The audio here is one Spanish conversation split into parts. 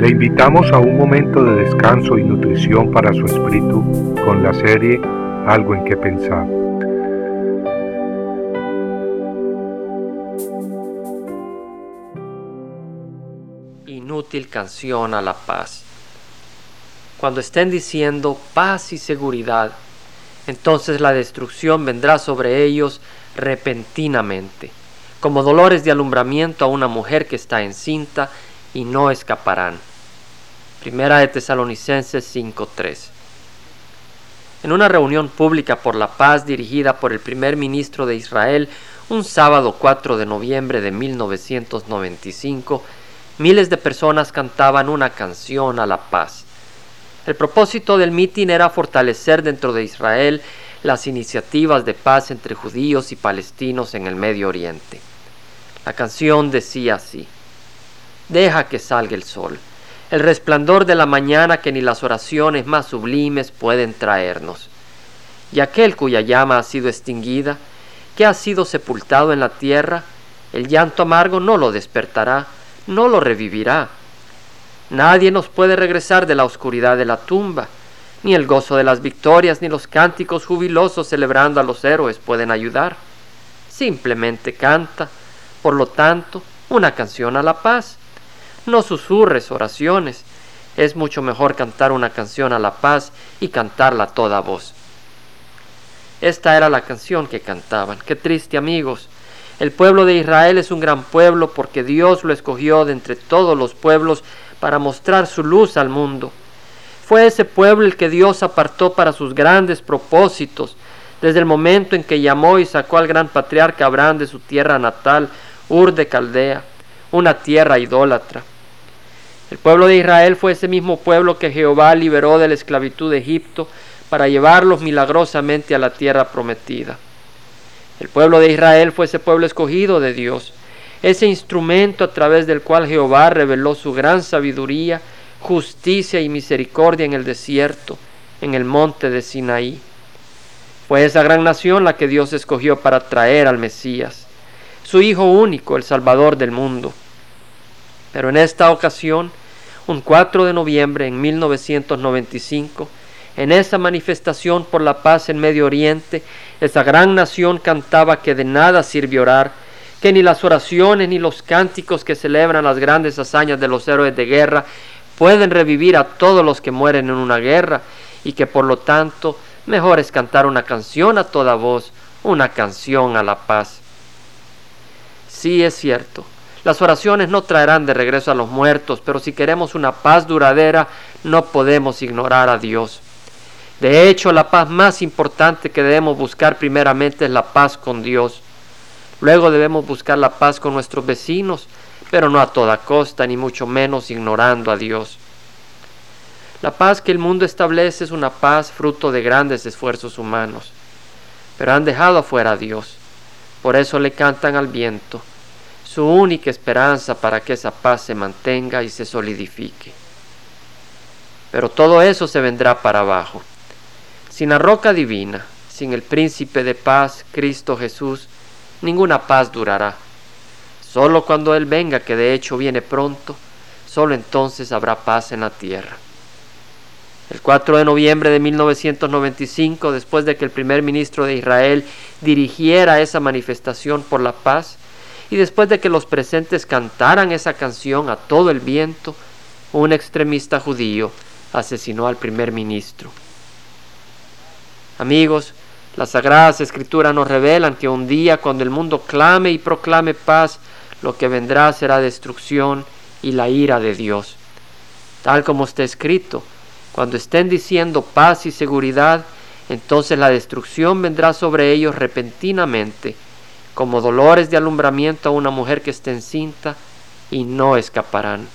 Le invitamos a un momento de descanso y nutrición para su espíritu con la serie Algo en que pensar. Inútil canción a la paz. Cuando estén diciendo paz y seguridad, entonces la destrucción vendrá sobre ellos repentinamente, como dolores de alumbramiento a una mujer que está encinta y no escaparán. Primera de Tesalonicenses 5:3. En una reunión pública por la paz dirigida por el primer ministro de Israel un sábado 4 de noviembre de 1995, miles de personas cantaban una canción a la paz. El propósito del mitin era fortalecer dentro de Israel las iniciativas de paz entre judíos y palestinos en el Medio Oriente. La canción decía así, Deja que salga el sol, el resplandor de la mañana que ni las oraciones más sublimes pueden traernos. Y aquel cuya llama ha sido extinguida, que ha sido sepultado en la tierra, el llanto amargo no lo despertará, no lo revivirá. Nadie nos puede regresar de la oscuridad de la tumba, ni el gozo de las victorias, ni los cánticos jubilosos celebrando a los héroes pueden ayudar. Simplemente canta, por lo tanto, una canción a la paz. No susurres oraciones. Es mucho mejor cantar una canción a la paz y cantarla a toda voz. Esta era la canción que cantaban. Qué triste amigos. El pueblo de Israel es un gran pueblo porque Dios lo escogió de entre todos los pueblos para mostrar su luz al mundo. Fue ese pueblo el que Dios apartó para sus grandes propósitos, desde el momento en que llamó y sacó al gran patriarca Abraham de su tierra natal, Ur de Caldea, una tierra idólatra. El pueblo de Israel fue ese mismo pueblo que Jehová liberó de la esclavitud de Egipto para llevarlos milagrosamente a la tierra prometida. El pueblo de Israel fue ese pueblo escogido de Dios, ese instrumento a través del cual Jehová reveló su gran sabiduría, justicia y misericordia en el desierto, en el monte de Sinaí. Fue esa gran nación la que Dios escogió para traer al Mesías, su Hijo único, el Salvador del mundo. Pero en esta ocasión, un 4 de noviembre en 1995, en esa manifestación por la paz en Medio Oriente, esa gran nación cantaba que de nada sirve orar, que ni las oraciones ni los cánticos que celebran las grandes hazañas de los héroes de guerra pueden revivir a todos los que mueren en una guerra, y que por lo tanto mejor es cantar una canción a toda voz, una canción a la paz. Sí es cierto, las oraciones no traerán de regreso a los muertos, pero si queremos una paz duradera, no podemos ignorar a Dios. De hecho, la paz más importante que debemos buscar primeramente es la paz con Dios. Luego debemos buscar la paz con nuestros vecinos, pero no a toda costa, ni mucho menos ignorando a Dios. La paz que el mundo establece es una paz fruto de grandes esfuerzos humanos, pero han dejado afuera a Dios. Por eso le cantan al viento, su única esperanza para que esa paz se mantenga y se solidifique. Pero todo eso se vendrá para abajo. Sin la roca divina, sin el príncipe de paz, Cristo Jesús, ninguna paz durará. Solo cuando Él venga, que de hecho viene pronto, solo entonces habrá paz en la tierra. El 4 de noviembre de 1995, después de que el primer ministro de Israel dirigiera esa manifestación por la paz, y después de que los presentes cantaran esa canción a todo el viento, un extremista judío asesinó al primer ministro. Amigos, las sagradas escrituras nos revelan que un día cuando el mundo clame y proclame paz, lo que vendrá será destrucción y la ira de Dios. Tal como está escrito, cuando estén diciendo paz y seguridad, entonces la destrucción vendrá sobre ellos repentinamente como dolores de alumbramiento a una mujer que esté encinta y no escaparán.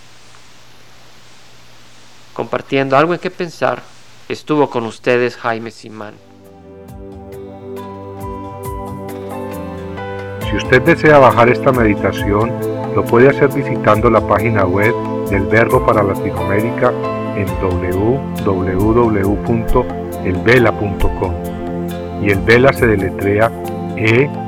Compartiendo algo en que pensar, estuvo con ustedes Jaime Simán. Si usted desea bajar esta meditación, lo puede hacer visitando la página web del Verbo para Latinoamérica en www.elvela.com. Y el Vela se deletrea E